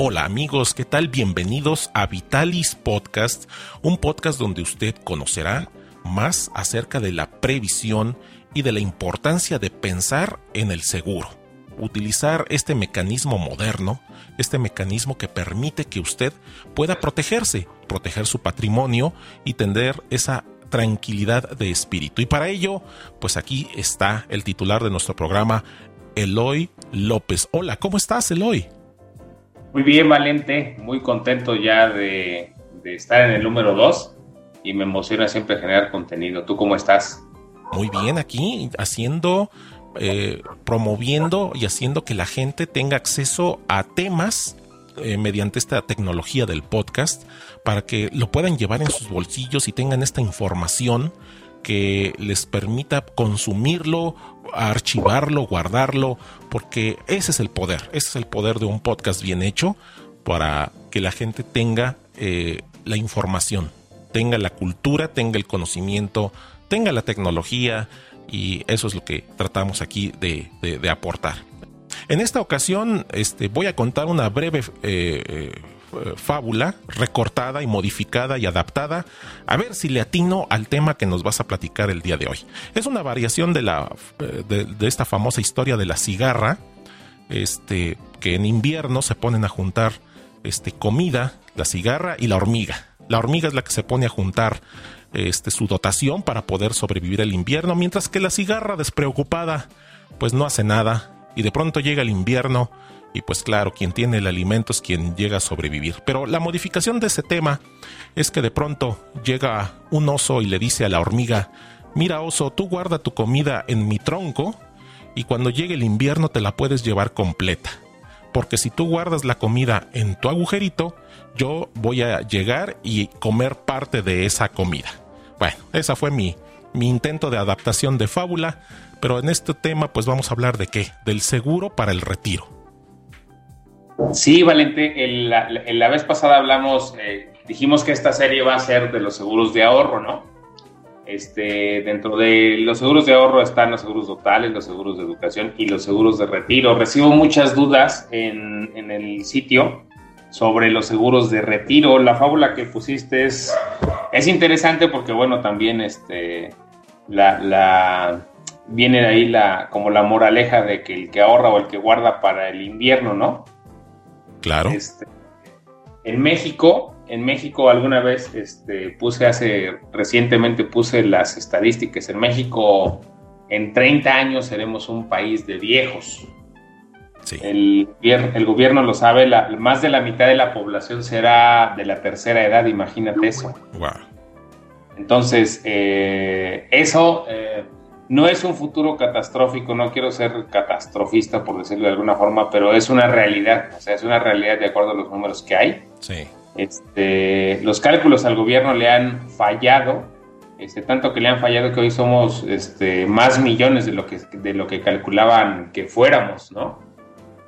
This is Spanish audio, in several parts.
Hola amigos, ¿qué tal? Bienvenidos a Vitalis Podcast, un podcast donde usted conocerá más acerca de la previsión y de la importancia de pensar en el seguro. Utilizar este mecanismo moderno, este mecanismo que permite que usted pueda protegerse, proteger su patrimonio y tener esa tranquilidad de espíritu. Y para ello, pues aquí está el titular de nuestro programa, Eloy López. Hola, ¿cómo estás, Eloy? Muy bien, Valente, muy contento ya de, estar en el número 2 y me emociona siempre generar contenido. ¿Tú cómo estás? Muy bien, aquí haciendo, eh, promoviendo y haciendo que la gente tenga acceso a temas eh, mediante esta tecnología del podcast para que lo puedan llevar en sus bolsillos y tengan esta información que les permita consumirlo, archivarlo, guardarlo, porque ese es el poder, ese es el poder de un podcast bien hecho para que la gente tenga eh, la información, tenga la cultura, tenga el conocimiento, tenga la tecnología y eso es lo que tratamos aquí de aportar. En esta ocasión este, voy a contar una breve eh, eh, fábula recortada y modificada y adaptada, a ver si le atino al tema que nos vas a platicar el día de hoy. Es una variación de, la, eh, de, esta famosa historia de la cigarra, este, que en invierno se ponen a juntar este, comida, la cigarra y la hormiga. La hormiga es la que se pone a juntar este, su dotación para poder sobrevivir el invierno, mientras que la cigarra despreocupada pues no hace nada y de pronto llega el invierno y pues claro, quien tiene el alimento es quien llega a sobrevivir. Pero la modificación de ese tema es que de pronto llega un oso y le dice a la hormiga, mira oso, tú guarda tu comida en mi tronco y cuando llegue el invierno te la puedes llevar completa. Porque si tú guardas la comida en tu agujerito, yo voy a llegar y comer parte de esa comida. Bueno, esa fue mi, mi intento de adaptación de fábula pero en este tema pues vamos a hablar de qué, del seguro para el retiro. Sí, Valente, la, vez pasada hablamos, eh, dijimos que esta serie va a ser de los seguros de ahorro, ¿no? Este, dentro de los seguros de ahorro están los seguros totales, los seguros de educación y los seguros de retiro. Recibo muchas dudas en, en el sitio sobre los seguros de retiro. La fábula que pusiste es, es interesante porque, bueno, también este, la, la viene de ahí la, como la moraleja de que el que ahorra o el que guarda para el invierno, ¿no? Claro. Este, en México, en México alguna vez este, puse hace, recientemente puse las estadísticas. En México, en 30 años seremos un país de viejos. Sí. El, el, gobierno lo sabe, la, más de la mitad de la población será de la tercera edad, imagínate eso. Wow. Entonces, eh, eso eh, no es un futuro catastrófico, no quiero ser catastrofista por decirlo de alguna forma, pero es una realidad, o sea, es una realidad de acuerdo a los números que hay. Sí. Este, los cálculos al gobierno le han fallado, este, tanto que le han fallado que hoy somos este, más millones de lo que, de lo que calculaban que fuéramos, ¿no?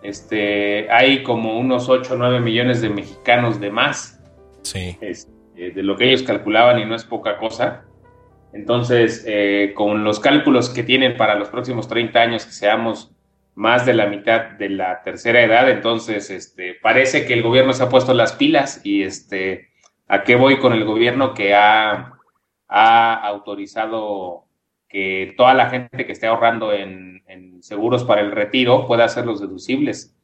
Este, hay como unos 8 o 9 millones de mexicanos de más. Sí. Este, de lo que ellos calculaban y no es poca cosa. Entonces, eh, con los cálculos que tienen para los próximos 30 años, que seamos más de la mitad de la tercera edad, entonces este, parece que el gobierno se ha puesto las pilas y este, ¿a qué voy con el gobierno que ha, ha autorizado que toda la gente que esté ahorrando en, en, seguros para el retiro pueda hacer los deducibles?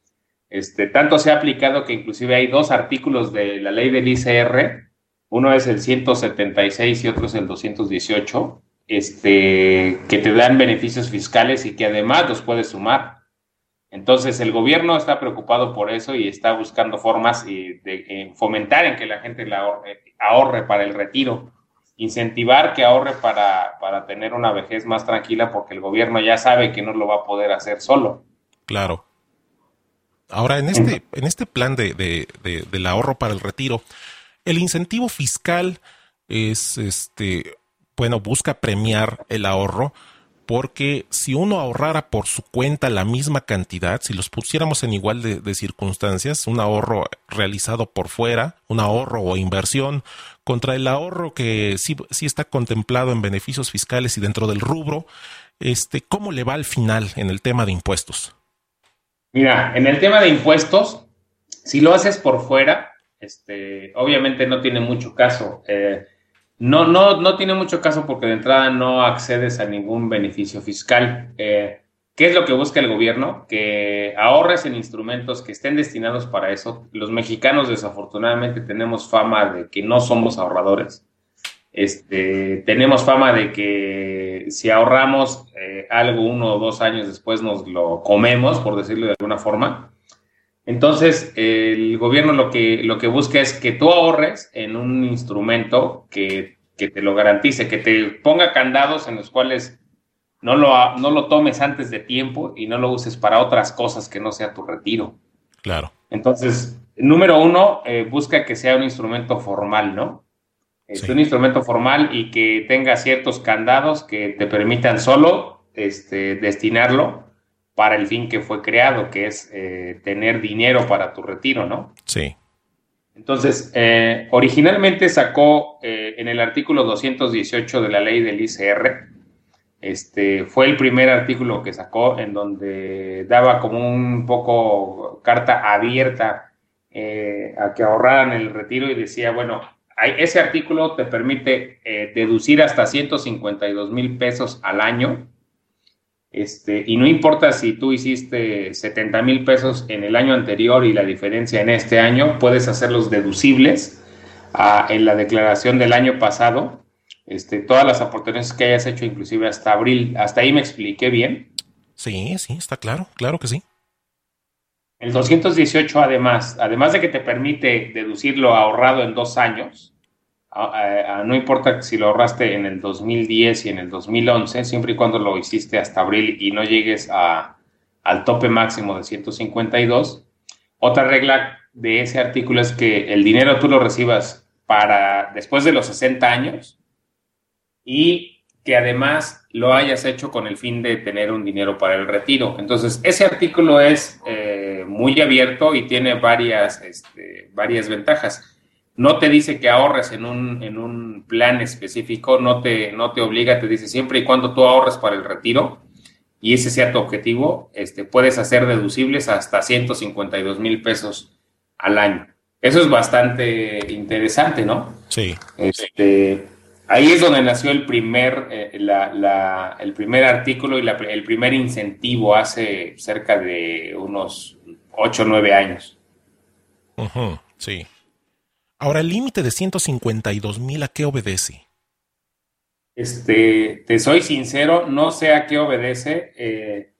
Este, tanto se ha aplicado que inclusive hay dos artículos de la ley del ICR uno es el 176 y otro es el 218, este, que te dan beneficios fiscales y que además los puedes sumar. Entonces el gobierno está preocupado por eso y está buscando formas de, fomentar en que la gente la ahorre, para el retiro. incentivar que ahorre para, para tener una vejez más tranquila porque el gobierno ya sabe que no lo va a poder hacer solo. Claro. Ahora, en este, en este plan de, de, del ahorro para el retiro, el incentivo fiscal es, este, bueno, busca premiar el ahorro, porque si uno ahorrara por su cuenta la misma cantidad, si los pusiéramos en igual de, circunstancias, un ahorro realizado por fuera, un ahorro o inversión, contra el ahorro que sí, sí está contemplado en beneficios fiscales y dentro del rubro, este, ¿cómo le va al final en el tema de impuestos? Mira, en el tema de impuestos, si lo haces por fuera, este, obviamente no tiene mucho caso. Eh, no, no, no tiene mucho caso porque de entrada no accedes a ningún beneficio fiscal. Eh, ¿Qué es lo que busca el gobierno? Que ahorres en instrumentos que estén destinados para eso. Los mexicanos desafortunadamente tenemos fama de que no somos ahorradores. Este, tenemos fama de que si ahorramos eh, algo uno o dos años después nos lo comemos, por decirlo de alguna forma. Entonces, el gobierno lo que, lo que busca es que tú ahorres en un instrumento que, te lo garantice, que te ponga candados en los cuales no lo, no lo tomes antes de tiempo y no lo uses para otras cosas que no sea tu retiro. Claro. Entonces, número uno, eh, busca que sea un instrumento formal, ¿no? Es un instrumento formal y que tenga ciertos candados que te permitan solo este, destinarlo para el fin que fue creado, que es eh, tener dinero para tu retiro, ¿no? Sí. Entonces, eh, originalmente sacó eh, en el artículo 218 de la ley del ICR, este, fue el primer artículo que sacó en donde daba como un poco carta abierta a que ahorraran el retiro y decía, bueno, ese artículo te permite deducir hasta 152 mil pesos al año este, y no importa si tú hiciste 70 mil pesos en el año anterior y la diferencia en este año, puedes hacerlos deducibles en la declaración del año pasado. Este, todas las aportaciones que hayas hecho, inclusive hasta abril, hasta ahí me expliqué bien. Sí, sí, está claro, claro que sí. El 218 además, además de que te permite deducirlo ahorrado en dos años, no importa si lo ahorraste en el 2010 y en el 2011, siempre y cuando lo hiciste hasta abril y no llegues a, al tope máximo de 152. Otra regla de ese artículo es que el dinero tú lo recibas para después de los 60 años y que además lo hayas hecho con el fin de tener un dinero para el retiro. Entonces, ese artículo es eh, muy abierto y tiene varias, este, varias ventajas no te dice que ahorres en un, en un plan específico, no te, no te obliga, te dice siempre y cuando tú ahorres para el retiro y ese sea tu objetivo, este, puedes hacer deducibles hasta 152 mil pesos al año. Eso es bastante interesante, ¿no? Sí. Este, ahí es donde nació el primer, eh, el primer artículo y el primer incentivo hace cerca de unos 8 o 9 años. sí. Ahora, el límite de 152 mil, ¿a qué obedece? Este, te soy sincero, no sé a qué obedece. Eh,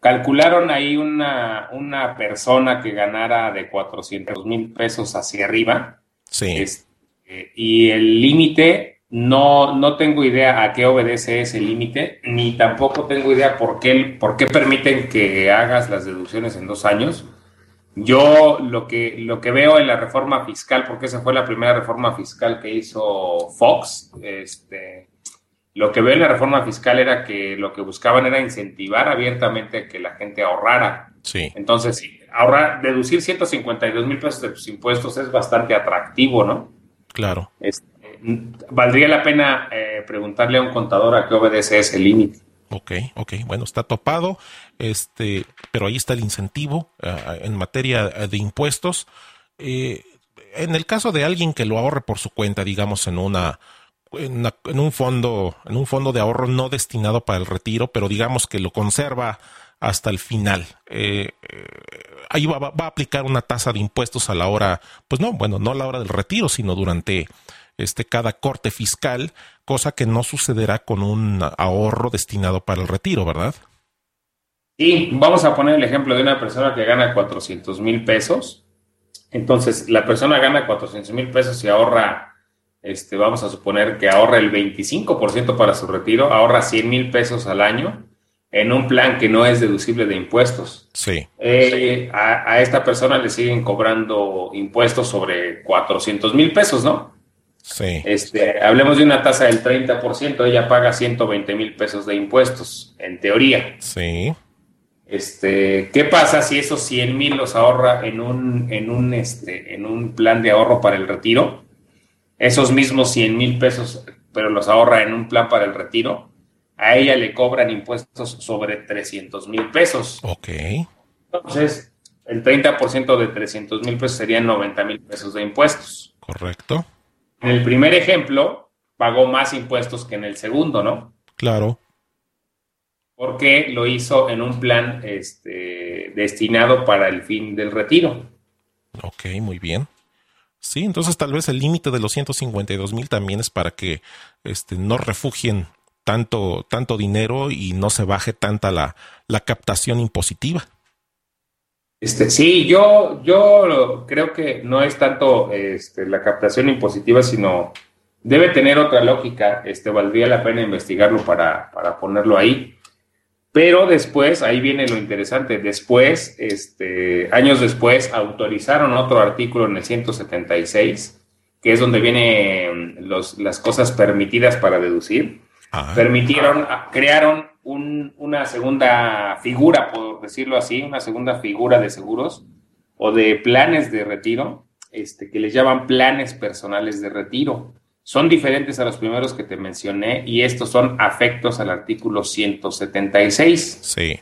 calcularon ahí una, una persona que ganara de 400 mil pesos hacia arriba. Sí. Este, y el límite, no, no tengo idea a qué obedece ese límite, ni tampoco tengo idea por qué, por qué permiten que hagas las deducciones en dos años. Yo lo que, lo que veo en la reforma fiscal, porque esa fue la primera reforma fiscal que hizo Fox, este, lo que veo en la reforma fiscal era que lo que buscaban era incentivar abiertamente que la gente ahorrara. Sí. Entonces, ahorrar, deducir 152 mil pesos de tus impuestos es bastante atractivo, ¿no? Claro. Este, valdría la pena eh, preguntarle a un contador a qué obedece ese límite. Ok, ok, bueno, está topado, este, pero ahí está el incentivo ah, en materia de impuestos. Eh, en el caso de alguien que lo ahorre por su cuenta, digamos, en una, en, un fondo, en un fondo de ahorro no destinado para el retiro, pero digamos que lo conserva hasta el final. Eh, eh, ahí va, va, a aplicar una tasa de impuestos a la hora, pues no, bueno, no a la hora del retiro, sino durante este, cada corte fiscal, cosa que no sucederá con un ahorro destinado para el retiro, ¿verdad? Sí, vamos a poner el ejemplo de una persona que gana 400 mil pesos. Entonces, la persona gana 400 mil pesos y ahorra este, vamos a suponer que ahorra el 25% para su retiro, ahorra 100 mil pesos al año en un plan que no es deducible de impuestos. Sí. Eh, a, a, esta persona le siguen cobrando impuestos sobre 400 mil pesos, ¿no? Sí. Este, hablemos de una tasa del 30%, ella paga 120 mil pesos de impuestos, en teoría. Sí. Este, ¿qué pasa si esos 100 mil los ahorra en un, en un, este, en un plan de ahorro para el retiro? Esos mismos 100 mil pesos, pero los ahorra en un plan para el retiro, a ella le cobran impuestos sobre 300 mil pesos. Ok. Entonces, el 30% de 300 mil pesos serían 90 mil pesos de impuestos. Correcto. En el primer ejemplo, pagó más impuestos que en el segundo, ¿no? Claro. Porque lo hizo en un plan este, destinado para el fin del retiro. Ok, muy bien. Sí, entonces tal vez el límite de los 152 mil también es para que este, no refugien tanto, tanto dinero y no se baje tanta la, la captación impositiva. Este, sí, yo, yo creo que no es tanto este, la captación impositiva, sino debe tener otra lógica. Este, valdría la pena investigarlo para, para ponerlo ahí. Pero después, ahí viene lo interesante, después, este, años después, autorizaron otro artículo en el 176, que es donde vienen los, las cosas permitidas para deducir. Ah, Permitieron, crearon un, una segunda figura, por decirlo así, una segunda figura de seguros o de planes de retiro, este, que les llaman planes personales de retiro. Son diferentes a los primeros que te mencioné y estos son afectos al artículo 176. sí.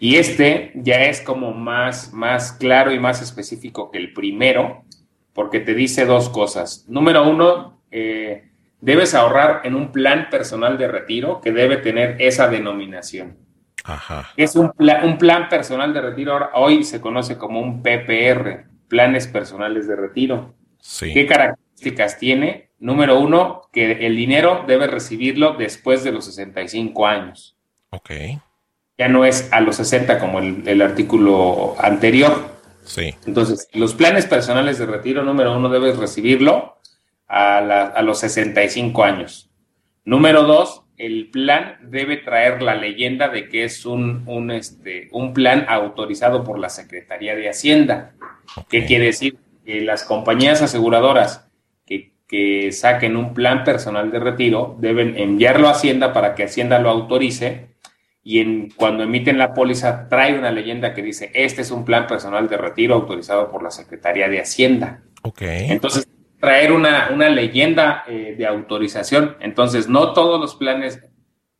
Y este ya es como más, más claro y más específico que el primero, porque te dice dos cosas. Número uno, eh, debes ahorrar en un plan personal de retiro que debe tener esa denominación. Ajá. Es un, pla- un plan personal de retiro, ahora- hoy se conoce como un PPR, planes personales de retiro. Sí. ¿Qué características tiene? Número uno, que el dinero debe recibirlo después de los 65 años. Ok. Ya no es a los 60 como el, el artículo anterior. Sí. Entonces, los planes personales de retiro, número uno, debes recibirlo a, la- a los 65 años. Número dos, el plan debe traer la leyenda de que es un, un, este, un plan autorizado por la Secretaría de Hacienda. ¿Qué quiere decir? Que las compañías aseguradoras que, que saquen un plan personal de retiro deben enviarlo a Hacienda para que Hacienda lo autorice y en, cuando emiten la póliza trae una leyenda que dice, este es un plan personal de retiro autorizado por la Secretaría de Hacienda. Ok. Entonces, traer una, una leyenda eh, de autorización. Entonces, no todos los planes,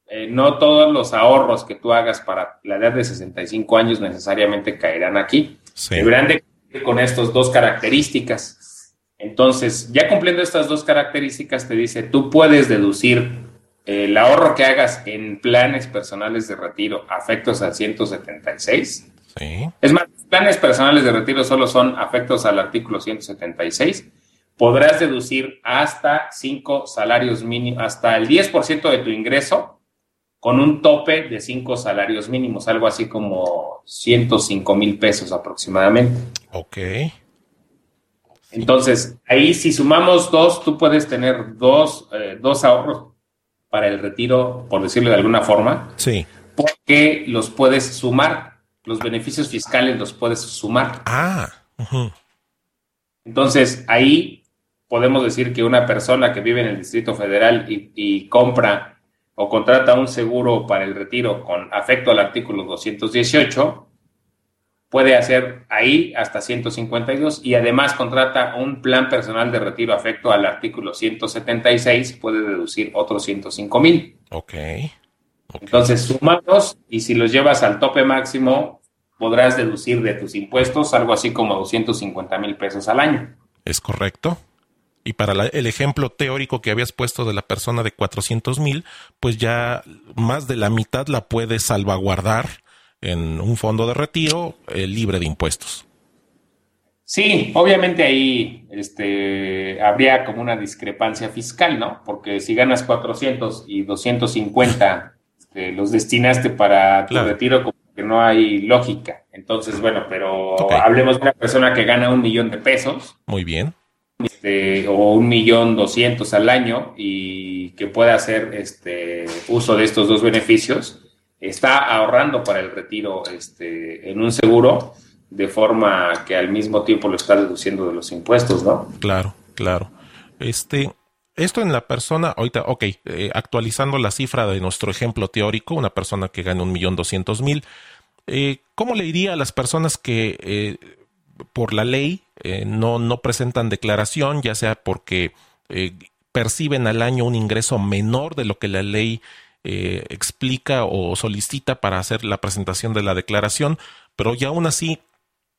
eh, no todos los ahorros que tú hagas para la edad de 65 años necesariamente caerán aquí. Sí. Deberán de cumplir con estas dos características. Entonces, ya cumpliendo estas dos características, te dice, tú puedes deducir eh, el ahorro que hagas en planes personales de retiro afectos al 176. Sí. Es más, planes personales de retiro solo son afectos al artículo 176. Podrás deducir hasta 5 salarios mínimos, hasta el 10% de tu ingreso con un tope de 5 salarios mínimos, algo así como 105 mil pesos aproximadamente. Ok. Entonces, ahí si sumamos dos, tú puedes tener dos, eh, dos ahorros para el retiro, por decirlo de alguna forma, Sí. porque los puedes sumar. Los beneficios fiscales los puedes sumar. Ah. Entonces, ahí podemos decir que una persona que vive en el Distrito Federal y, y compra o contrata un seguro para el retiro con afecto al artículo 218, puede hacer ahí hasta 152 y además contrata un plan personal de retiro afecto al artículo 176, puede deducir otros 105 mil. Ok. Ok. Entonces, sumados y si los llevas al tope máximo, podrás deducir de tus impuestos algo así como 250 mil pesos al año. Es correcto. Y para la- el ejemplo teórico que habías puesto de la persona de 400 mil, pues ya más de la mitad la puedes salvaguardar en un fondo de retiro eh, libre de impuestos. Sí, obviamente ahí este, habría como una discrepancia fiscal, ¿no? Porque si ganas 400 y 250 este, los destinaste para tu Claro. retiro, como que no hay lógica. Entonces, bueno, pero hablemos de una persona que gana un millón de pesos. Muy bien. Este, o un millón doscientos al año y que pueda hacer este uso de estos dos beneficios, está ahorrando para el retiro este, en un seguro de forma que al mismo tiempo lo está deduciendo de los impuestos, ¿no? Claro, claro. Este, esto en la persona, ahorita, ok, eh, actualizando la cifra de nuestro ejemplo teórico, una persona que gana un millón doscientos mil, eh, ¿cómo le diría a las personas que eh, por la ley no, no presentan declaración, ya sea porque perciben al año un ingreso menor de lo que la ley explica o solicita para hacer la presentación de la declaración, pero ya aún así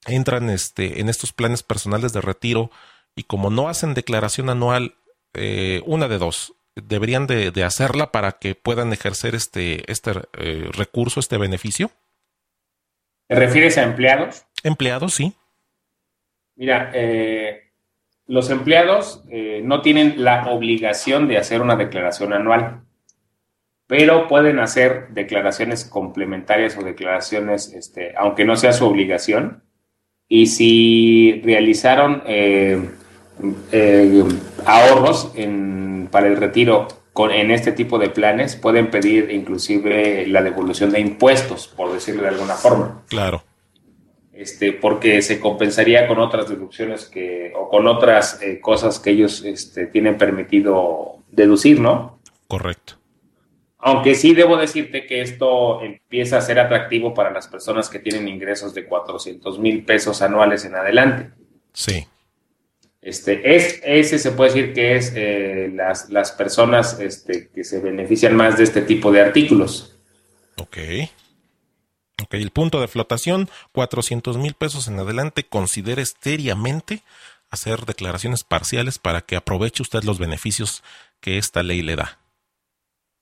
entran este, en estos planes personales de retiro y como no hacen declaración anual, eh, una de dos, deberían de, hacerla para que puedan ejercer este, este eh, recurso, este beneficio. ¿Te refieres a empleados? Empleados, sí. Mira, eh, los empleados no tienen la obligación de hacer una declaración anual, pero pueden hacer declaraciones complementarias o declaraciones, este, aunque no sea su obligación, y si realizaron eh, eh, ahorros para el retiro con, en este tipo de planes, pueden pedir inclusive la devolución de impuestos, por decirlo de alguna forma. Claro. Este, porque se compensaría con otras deducciones que, o con otras eh, cosas que ellos este, tienen permitido deducir, ¿no? Correcto. Aunque sí debo decirte que esto empieza a ser atractivo para las personas que tienen ingresos de 400 mil pesos anuales en adelante. Sí. Este, es, ese se puede decir que es eh, las, las, personas este, que se benefician más de este tipo de artículos. Ok. Ok, el punto de flotación, 400 mil pesos en adelante, considere seriamente hacer declaraciones parciales para que aproveche usted los beneficios que esta ley le da.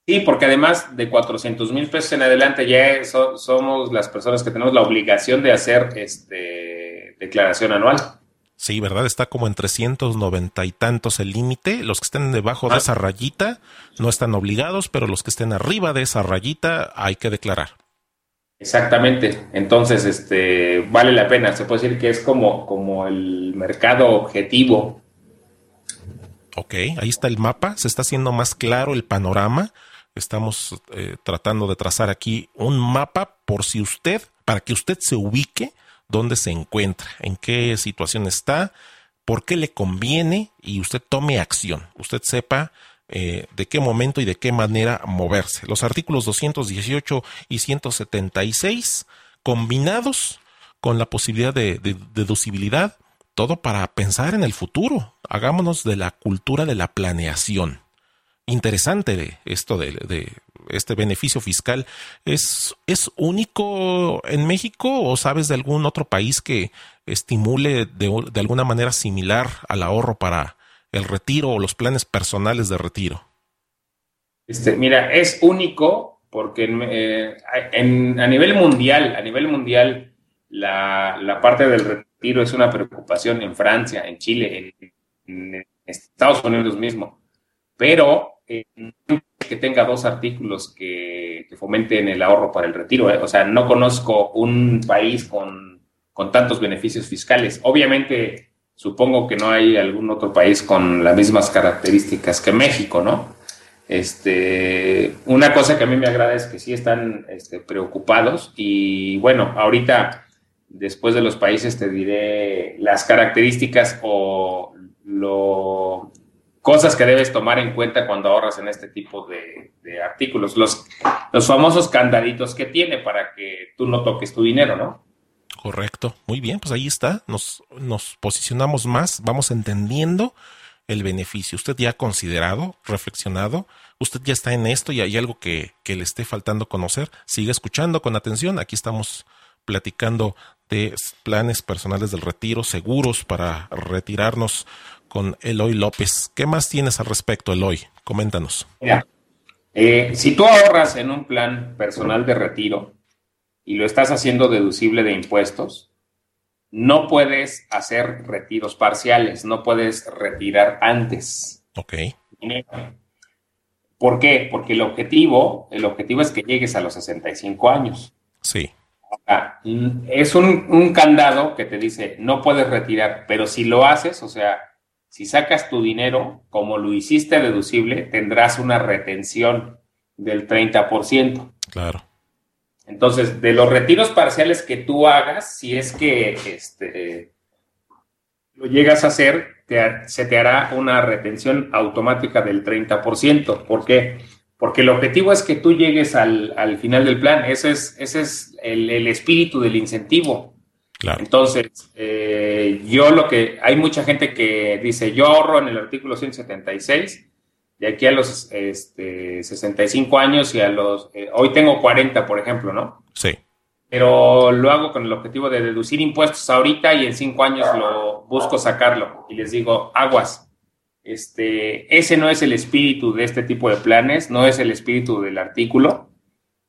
Sí, porque además de 400 mil pesos en adelante ya somos las personas que tenemos la obligación de hacer este declaración anual. Sí, ¿verdad? Está como en 390 y tantos el límite. Los que estén debajo de ah. esa rayita no están obligados, pero los que estén arriba de esa rayita hay que declarar. Exactamente. Entonces, este, vale la pena. Se puede decir que es como, como el mercado objetivo. Ok, ahí está el mapa. Se está haciendo más claro el panorama Estamos eh, tratando de trazar aquí un mapa por si usted, para que usted se ubique dónde se encuentra, en qué situación está, por qué le conviene y usted tome acción. Usted sepa eh, de qué momento y de qué manera moverse. Los artículos 218 y 176 combinados con la posibilidad de, de deducibilidad, todo para pensar en el futuro. Hagámonos de la cultura de la planeación interesante de esto de, este beneficio fiscal. ¿Es, ¿Es único en México o sabes de algún otro país que estimule de, alguna manera similar al ahorro para el retiro o los planes personales de retiro? Este, mira, es único porque eh, a nivel mundial, a nivel mundial, la, la, parte del retiro es una preocupación en Francia, en Chile, en, en Estados Unidos mismo. Pero que tenga dos artículos que, fomenten el ahorro para el retiro. ¿eh? O sea, no conozco un país con, tantos beneficios fiscales. Obviamente, supongo que no hay algún otro país con las mismas características que México, ¿no? Este, una cosa que a mí me agrada es que sí están este, preocupados y bueno, ahorita después de los países te diré las características o lo cosas que debes tomar en cuenta cuando ahorras en este tipo de, artículos. Los, los famosos candaditos que tiene para que tú no toques tu dinero, ¿no? Correcto. Muy bien, pues ahí está. Nos, nos posicionamos más, vamos entendiendo el beneficio. Usted ya ha considerado, reflexionado, usted ya está en esto y hay algo que, le esté faltando conocer. Sigue escuchando con atención. Aquí estamos platicando de planes personales del retiro, seguros para retirarnos con Eloy López. ¿Qué más tienes al respecto, Eloy? Coméntanos. Mira, eh, si tú ahorras en un plan personal de retiro y lo estás haciendo deducible de impuestos, no puedes hacer retiros parciales, no puedes retirar antes. Ok. ¿Por qué? Porque el objetivo, el objetivo es que llegues a los 65 años. Sí. es un, un, candado que te dice, no puedes retirar, pero si lo haces, o sea, si sacas tu dinero, como lo hiciste deducible, tendrás una retención del 30%. Claro. Entonces, de los retiros parciales que tú hagas, si es que este, lo llegas a hacer, se te hará una retención automática del 30%. ¿Por qué? Porque el objetivo es que tú llegues al, final del plan. Ese es, ese es el, espíritu del incentivo. Claro. Entonces, eh, yo lo que, hay mucha gente que dice, yo ahorro en el artículo 176, de aquí a los este, 65 años y a los, eh, hoy tengo 40, por ejemplo, ¿no? Sí pero lo hago con el objetivo de deducir impuestos ahorita y en cinco años lo busco sacarlo y les digo, aguas, este, ese no es el espíritu de este tipo de planes, no es el espíritu del artículo,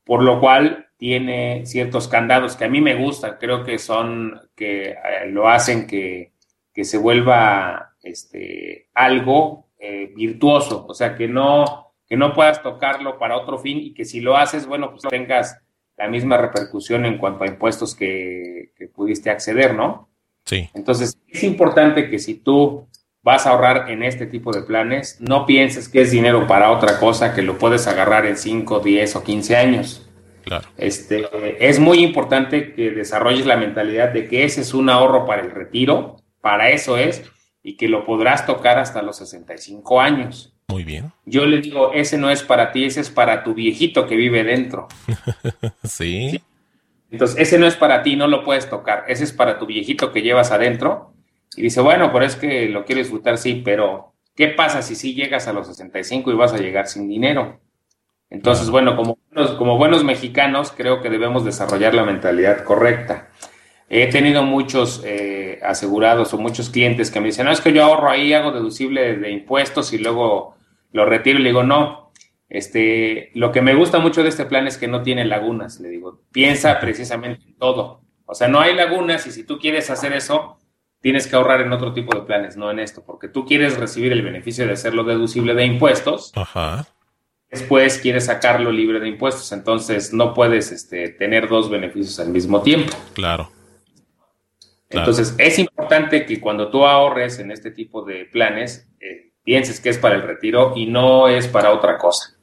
por lo cual tiene ciertos candados que a mí me gustan, creo que son, que eh, lo hacen que, que, se vuelva este, algo eh, virtuoso, o sea, que no, que no puedas tocarlo para otro fin y que si lo haces, bueno, pues tengas la misma repercusión en cuanto a impuestos que, pudiste acceder, ¿no? Sí. Entonces, es importante que si tú vas a ahorrar en este tipo de planes, no pienses que es dinero para otra cosa que lo puedes agarrar en 5, 10 o 15 años. Claro. Este, es muy importante que desarrolles la mentalidad de que ese es un ahorro para el retiro, para eso es, y que lo podrás tocar hasta los 65 años. Muy bien. Yo le digo, ese no es para ti, ese es para tu viejito que vive dentro. ¿Sí? Entonces, ese no es para ti, no lo puedes tocar, ese es para tu viejito que llevas adentro. Y dice, bueno, pero es que lo quiero disfrutar, sí, pero ¿qué pasa si sí llegas a los 65 y vas a llegar sin dinero? Entonces, bueno, como, como buenos mexicanos, creo que debemos desarrollar la mentalidad correcta. He tenido muchos eh, asegurados o muchos clientes que me dicen, no, es que yo ahorro ahí, hago deducible de impuestos y luego lo retiro y le digo, no, este, lo que me gusta mucho de este plan es que no tiene lagunas, le digo, piensa precisamente en todo. O sea, no hay lagunas y si tú quieres hacer eso, tienes que ahorrar en otro tipo de planes, no en esto, porque tú quieres recibir el beneficio de hacerlo deducible de impuestos. Ajá. Después quieres sacarlo libre de impuestos, entonces no puedes este, tener dos beneficios al mismo tiempo. Claro. Entonces, es importante que cuando tú ahorres en este tipo de planes, eh, pienses que es para el retiro y no es para otra cosa.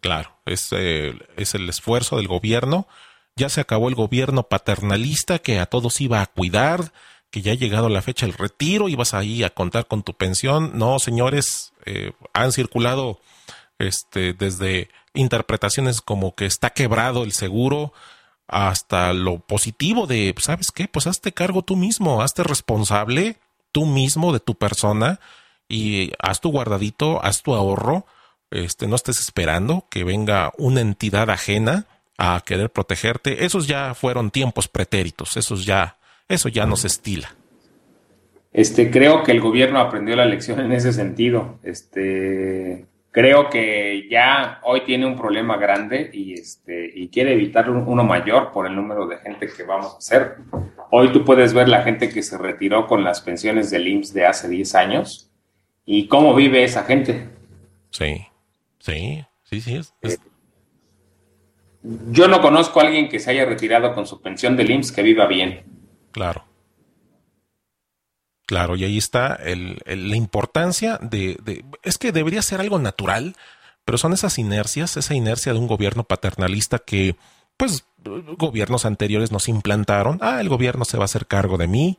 Claro, es, eh, es el esfuerzo del gobierno. Ya se acabó el gobierno paternalista que a todos iba a cuidar, que ya ha llegado la fecha del retiro y vas ahí a contar con tu pensión. No, señores, eh, han circulado este, desde interpretaciones como que está quebrado el seguro hasta lo positivo de, ¿sabes qué? Pues hazte cargo tú mismo, hazte responsable tú mismo de tu persona y haz tu guardadito, haz tu ahorro, este, no estés esperando que venga una entidad ajena a querer protegerte. Esos ya fueron tiempos pretéritos, esos ya, eso ya no se estila. Este, creo que el gobierno aprendió la lección en ese sentido. Este, creo que ya hoy tiene un problema grande y este, y quiere evitar uno mayor por el número de gente que vamos a hacer. Hoy tú puedes ver la gente que se retiró con las pensiones del IMSS de hace 10 años y cómo vive esa gente. Sí, sí, sí, sí. Yo no conozco a alguien que se haya retirado con su pensión del IMSS que viva bien. Claro. Claro, y ahí está el, la importancia de, de, Es que debería ser algo natural, pero son esas inercias, esa inercia de un gobierno paternalista que, pues, gobiernos anteriores nos implantaron. Ah, el gobierno se va a hacer cargo de mí,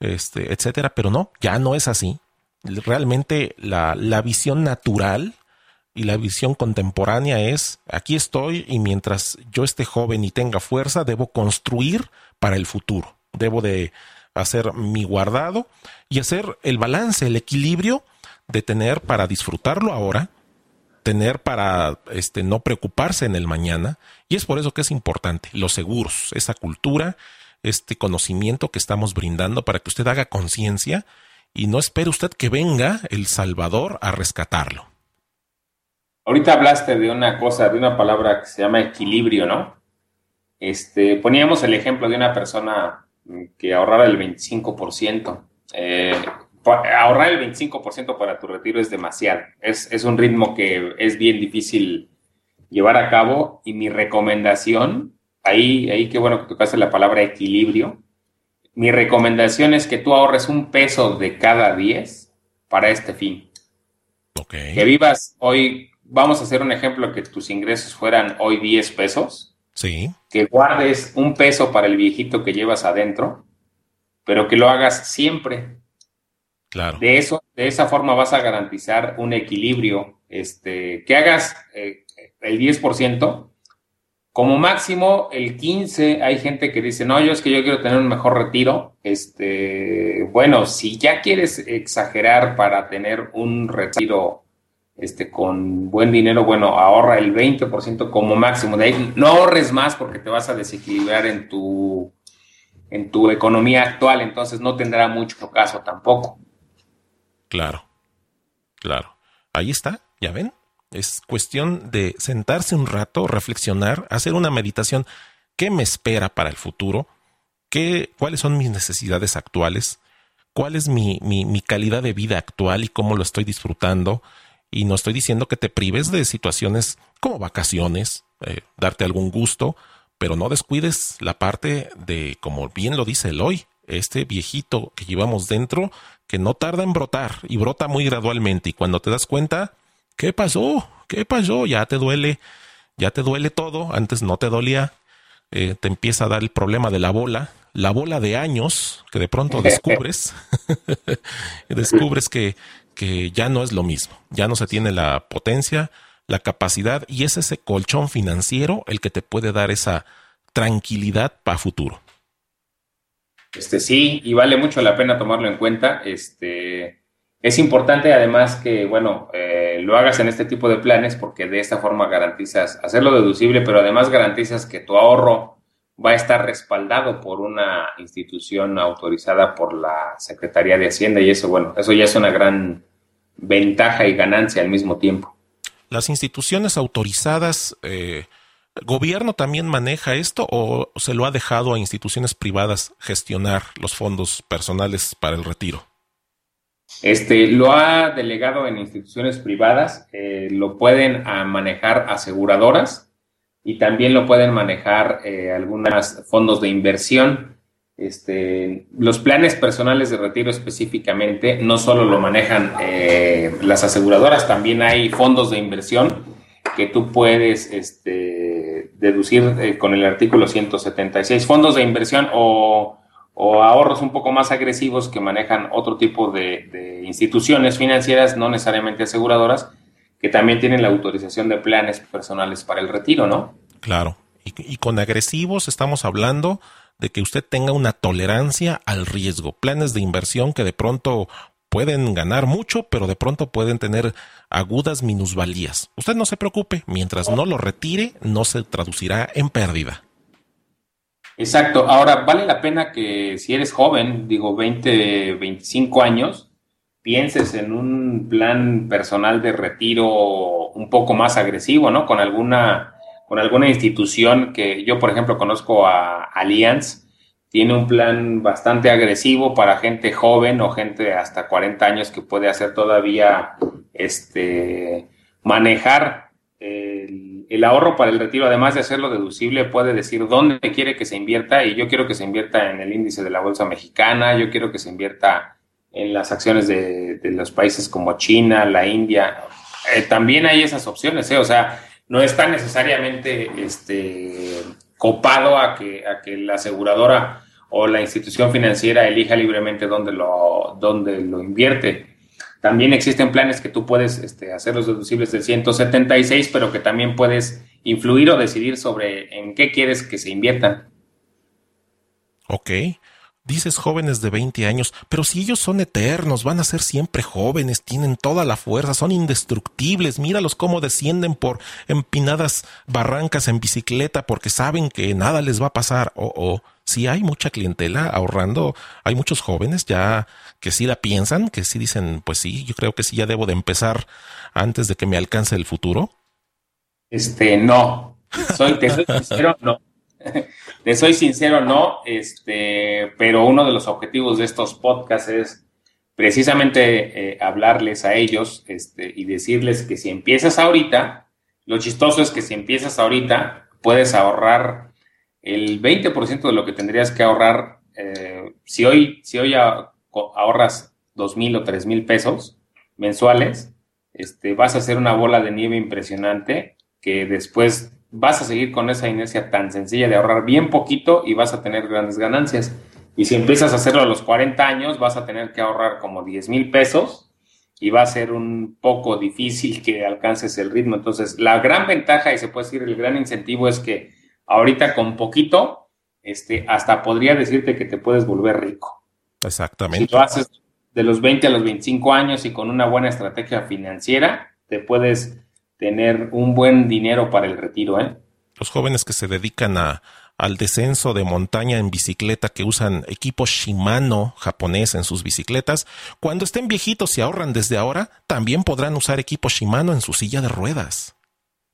este, etcétera, pero no, ya no es así realmente la, la visión natural y la visión contemporánea es, aquí estoy y mientras yo esté joven y tenga fuerza, debo construir para el futuro. Debo de hacer mi guardado y hacer el balance, el equilibrio de tener para disfrutarlo ahora, tener para este no preocuparse en el mañana y es por eso que es importante los seguros, esa cultura, este conocimiento que estamos brindando para que usted haga conciencia y no espere usted que venga el Salvador a rescatarlo. Ahorita hablaste de una cosa, de una palabra que se llama equilibrio, ¿no? Este, poníamos el ejemplo de una persona que ahorrara el 25%. Eh, ahorrar el 25% para tu retiro es demasiado. Es, es un ritmo que es bien difícil llevar a cabo y mi recomendación, ahí, ahí qué bueno que tocaste la palabra equilibrio, mi recomendación es que tú ahorres un peso de cada 10 para este fin. Okay. Que vivas hoy, vamos a hacer un ejemplo, que tus ingresos fueran hoy 10 pesos. Sí. Que guardes un peso para el viejito que llevas adentro, pero que lo hagas siempre. Claro. De eso, de esa forma vas a garantizar un equilibrio. Este, que hagas eh, el 10%, como máximo el 15, hay gente que dice, no, yo es que yo quiero tener un mejor retiro. Este, bueno, si ya quieres exagerar para tener un retiro este, con buen dinero, bueno, ahorra el 20% como máximo. De ahí no ahorres más porque te vas a desequilibrar en tu, en tu economía actual, entonces no tendrá mucho caso tampoco. Claro, claro. Ahí está, ya ven. Es cuestión de sentarse un rato, reflexionar, hacer una meditación. ¿Qué me espera para el futuro? ¿Qué, ¿Cuáles son mis necesidades actuales? ¿Cuál es mi, mi, mi calidad de vida actual y cómo lo estoy disfrutando? Y no estoy diciendo que te prives de situaciones como vacaciones, eh, darte algún gusto, pero no descuides la parte de, como bien lo dice Eloy, este viejito que llevamos dentro, que no tarda en brotar y brota muy gradualmente. Y cuando te das cuenta, ¿qué pasó? ¿Qué pasó? Ya te duele, ya te duele todo. Antes no te dolía. Eh, te empieza a dar el problema de la bola, la bola de años que de pronto descubres, descubres que, que ya no es lo mismo, ya no se tiene la potencia, la capacidad y es ese colchón financiero el que te puede dar esa tranquilidad para futuro. Este sí, y vale mucho la pena tomarlo en cuenta. Este es importante además que, bueno, eh, lo hagas en este tipo de planes porque de esta forma garantizas hacerlo deducible, pero además garantizas que tu ahorro va a estar respaldado por una institución autorizada por la Secretaría de Hacienda y eso, bueno, eso ya es una gran ventaja y ganancia al mismo tiempo. Las instituciones autorizadas, eh, ¿gobierno también maneja esto o se lo ha dejado a instituciones privadas gestionar los fondos personales para el retiro? Este, lo ha delegado en instituciones privadas, eh, lo pueden a manejar aseguradoras y también lo pueden manejar eh, algunos fondos de inversión. Este, los planes personales de retiro específicamente no solo lo manejan eh, las aseguradoras, también hay fondos de inversión que tú puedes este, deducir eh, con el artículo 176. Fondos de inversión o, o, ahorros un poco más agresivos que manejan otro tipo de, de instituciones financieras, no necesariamente aseguradoras, que también tienen la autorización de planes personales para el retiro, ¿no? Claro. Y, y, con agresivos estamos hablando de que usted tenga una tolerancia al riesgo. Planes de inversión que de pronto pueden ganar mucho, pero de pronto pueden tener agudas minusvalías. Usted no se preocupe, mientras no lo retire, no se traducirá en pérdida. Exacto. Ahora, vale la pena que si eres joven, digo 20, 25 años, pienses en un plan personal de retiro un poco más agresivo, ¿no? Con alguna, con alguna institución que yo, por ejemplo, conozco a Allianz, tiene un plan bastante agresivo para gente joven o gente hasta 40 años que puede hacer todavía, este, manejar el, ahorro para el retiro, además de hacerlo deducible, puede decir dónde quiere que se invierta y yo quiero que se invierta en el índice de la bolsa mexicana, yo quiero que se invierta en las acciones de, los países como China, la India. Eh, también hay esas opciones, ¿eh? o sea, no está necesariamente este, copado a que, a que la aseguradora o la institución financiera elija libremente dónde lo, dónde lo invierte. También existen planes que tú puedes este, hacer los deducibles del 176, pero que también puedes influir o decidir sobre en qué quieres que se inviertan. Ok. Dices jóvenes de 20 años, pero si ellos son eternos, van a ser siempre jóvenes, tienen toda la fuerza, son indestructibles, míralos cómo descienden por empinadas barrancas en bicicleta porque saben que nada les va a pasar. O, o si hay mucha clientela ahorrando, hay muchos jóvenes ya que sí la piensan, que sí dicen, pues sí, yo creo que sí ya debo de empezar antes de que me alcance el futuro. Este, no. Soy, te no. Te soy sincero, no, este, pero uno de los objetivos de estos podcasts es precisamente eh, hablarles a ellos este, y decirles que si empiezas ahorita, lo chistoso es que si empiezas ahorita, puedes ahorrar el 20% de lo que tendrías que ahorrar. Eh, si hoy, si hoy ahorras dos mil o tres mil pesos, mensuales, este, vas a hacer una bola de nieve impresionante que después vas a seguir con esa inercia tan sencilla de ahorrar bien poquito y vas a tener grandes ganancias. Y si empiezas a hacerlo a los 40 años, vas a tener que ahorrar como 10 mil pesos y va a ser un poco difícil que alcances el ritmo. Entonces, la gran ventaja y se puede decir el gran incentivo es que ahorita con poquito, este, hasta podría decirte que te puedes volver rico. Exactamente. Si lo haces de los 20 a los 25 años y con una buena estrategia financiera, te puedes tener un buen dinero para el retiro, ¿eh? Los jóvenes que se dedican a, al descenso de montaña en bicicleta que usan equipo Shimano japonés en sus bicicletas, cuando estén viejitos y ahorran desde ahora, también podrán usar equipo Shimano en su silla de ruedas.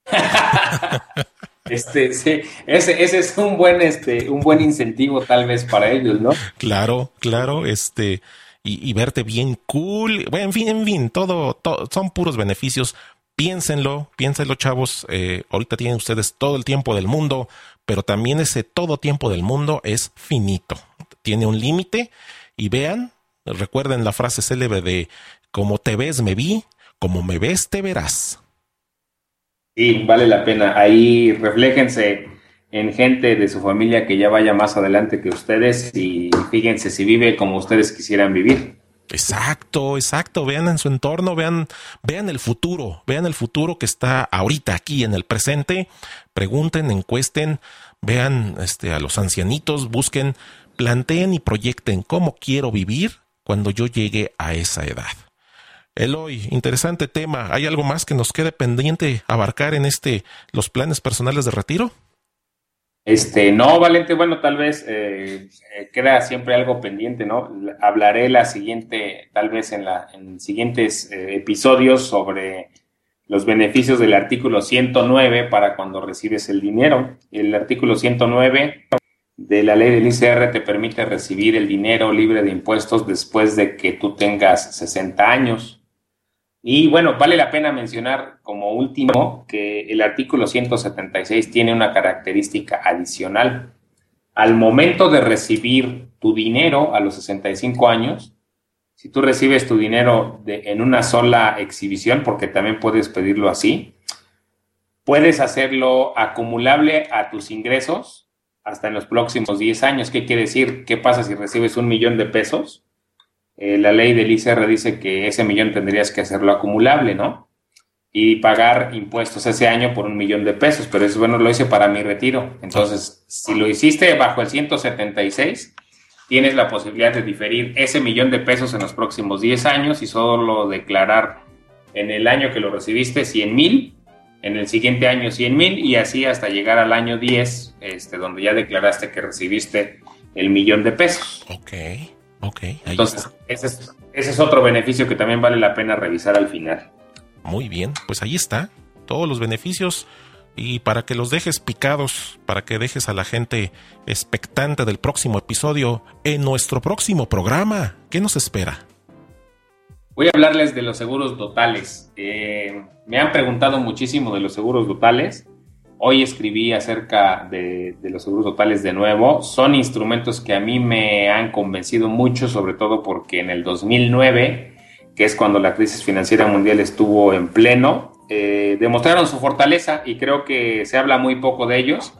este, sí, ese, ese es un buen, este, un buen incentivo tal vez para ellos, ¿no? Claro, claro, este, y, verte bien cool. Bueno, en fin, en fin, todo, todo son puros beneficios. Piénsenlo, piénsenlo, chavos. Eh, ahorita tienen ustedes todo el tiempo del mundo, pero también ese todo tiempo del mundo es finito. Tiene un límite y vean, recuerden la frase célebre de como te ves me vi, como me ves te verás. Sí, vale la pena. Ahí refléjense en gente de su familia que ya vaya más adelante que ustedes y fíjense si vive como ustedes quisieran vivir. Exacto, exacto. Vean en su entorno, vean, vean el futuro, vean el futuro que está ahorita aquí en el presente. Pregunten, encuesten, vean este, a los ancianitos, busquen, planteen y proyecten cómo quiero vivir cuando yo llegue a esa edad. Eloy, interesante tema. ¿Hay algo más que nos quede pendiente abarcar en este los planes personales de retiro? Este, no, Valente, bueno, tal vez eh, eh, queda siempre algo pendiente, ¿no? Hablaré la siguiente, tal vez en, la, en siguientes eh, episodios sobre los beneficios del artículo 109 para cuando recibes el dinero. El artículo 109 de la ley del ICR te permite recibir el dinero libre de impuestos después de que tú tengas 60 años. Y bueno, vale la pena mencionar como último que el artículo 176 tiene una característica adicional. Al momento de recibir tu dinero a los 65 años, si tú recibes tu dinero en una sola exhibición, porque también puedes pedirlo así, puedes hacerlo acumulable a tus ingresos hasta en los próximos 10 años. ¿Qué quiere decir? ¿Qué pasa si recibes un millón de pesos? Eh, la ley del ICR dice que ese millón tendrías que hacerlo acumulable, ¿no? Y pagar impuestos ese año por un millón de pesos, pero eso, bueno, lo hice para mi retiro. Entonces, si lo hiciste bajo el 176, tienes la posibilidad de diferir ese millón de pesos en los próximos 10 años y solo declarar en el año que lo recibiste 100 mil, en el siguiente año 100 mil y así hasta llegar al año 10, este, donde ya declaraste que recibiste el millón de pesos. Ok. Ok. Entonces, ese es, ese es otro beneficio que también vale la pena revisar al final. Muy bien, pues ahí está. Todos los beneficios y para que los dejes picados, para que dejes a la gente expectante del próximo episodio en nuestro próximo programa. ¿Qué nos espera? Voy a hablarles de los seguros totales. Eh, me han preguntado muchísimo de los seguros totales. Hoy escribí acerca de, los seguros totales de nuevo. Son instrumentos que a mí me han convencido mucho, sobre todo porque en el 2009, que es cuando la crisis financiera mundial estuvo en pleno, eh, demostraron su fortaleza y creo que se habla muy poco de ellos.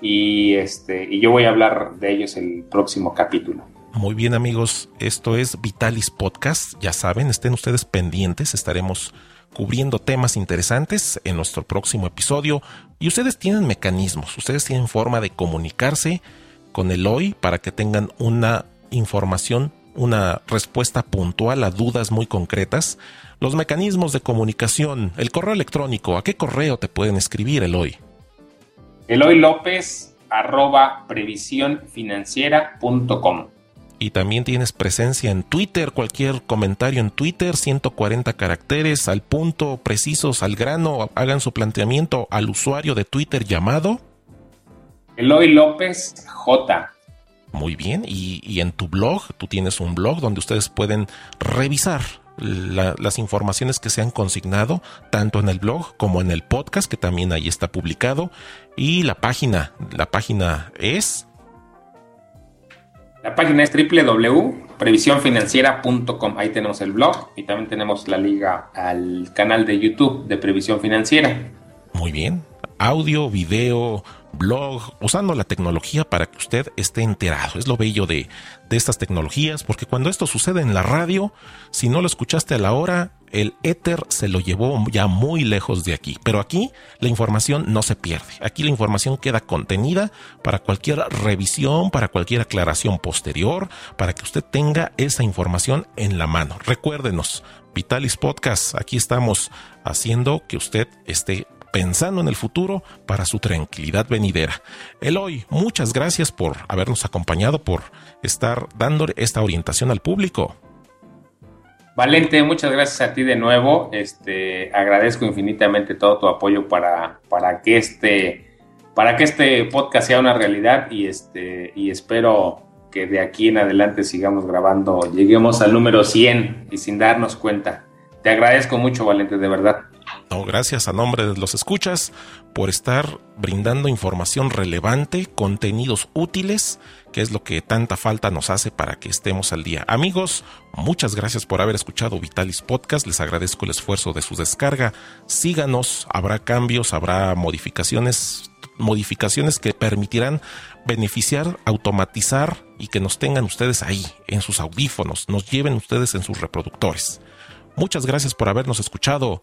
Y, este, y yo voy a hablar de ellos el próximo capítulo. Muy bien amigos, esto es Vitalis Podcast. Ya saben, estén ustedes pendientes, estaremos cubriendo temas interesantes en nuestro próximo episodio. Y ustedes tienen mecanismos, ustedes tienen forma de comunicarse con el hoy para que tengan una información, una respuesta puntual a dudas muy concretas. Los mecanismos de comunicación, el correo electrónico, ¿a qué correo te pueden escribir el hoy? Eloy López arroba previsiónfinanciera.com y también tienes presencia en Twitter, cualquier comentario en Twitter, 140 caracteres, al punto, precisos, al grano, hagan su planteamiento al usuario de Twitter llamado Eloy López J. Muy bien, y, en tu blog, tú tienes un blog donde ustedes pueden revisar las informaciones que se han consignado, tanto en el blog como en el podcast, que también ahí está publicado. Y la página, la página es la página es previsiónfinanciera.com. Ahí tenemos el blog y también tenemos la liga al canal de YouTube de Previsión Financiera. Muy bien. Audio, video, blog, usando la tecnología para que usted esté enterado. Es lo bello de, de estas tecnologías, porque cuando esto sucede en la radio, si no lo escuchaste a la hora, el éter se lo llevó ya muy lejos de aquí. Pero aquí la información no se pierde. Aquí la información queda contenida para cualquier revisión, para cualquier aclaración posterior, para que usted tenga esa información en la mano. Recuérdenos, Vitalis Podcast, aquí estamos haciendo que usted esté pensando en el futuro para su tranquilidad venidera. Eloy, muchas gracias por habernos acompañado, por estar dándole esta orientación al público. Valente, muchas gracias a ti de nuevo. Este, agradezco infinitamente todo tu apoyo para, para que este para que este podcast sea una realidad y este y espero que de aquí en adelante sigamos grabando, lleguemos al número 100 y sin darnos cuenta. Te agradezco mucho, Valente, de verdad. Gracias a nombre de los escuchas por estar brindando información relevante, contenidos útiles, que es lo que tanta falta nos hace para que estemos al día. Amigos, muchas gracias por haber escuchado Vitalis Podcast, les agradezco el esfuerzo de su descarga. Síganos, habrá cambios, habrá modificaciones, modificaciones que permitirán beneficiar, automatizar y que nos tengan ustedes ahí, en sus audífonos, nos lleven ustedes en sus reproductores. Muchas gracias por habernos escuchado.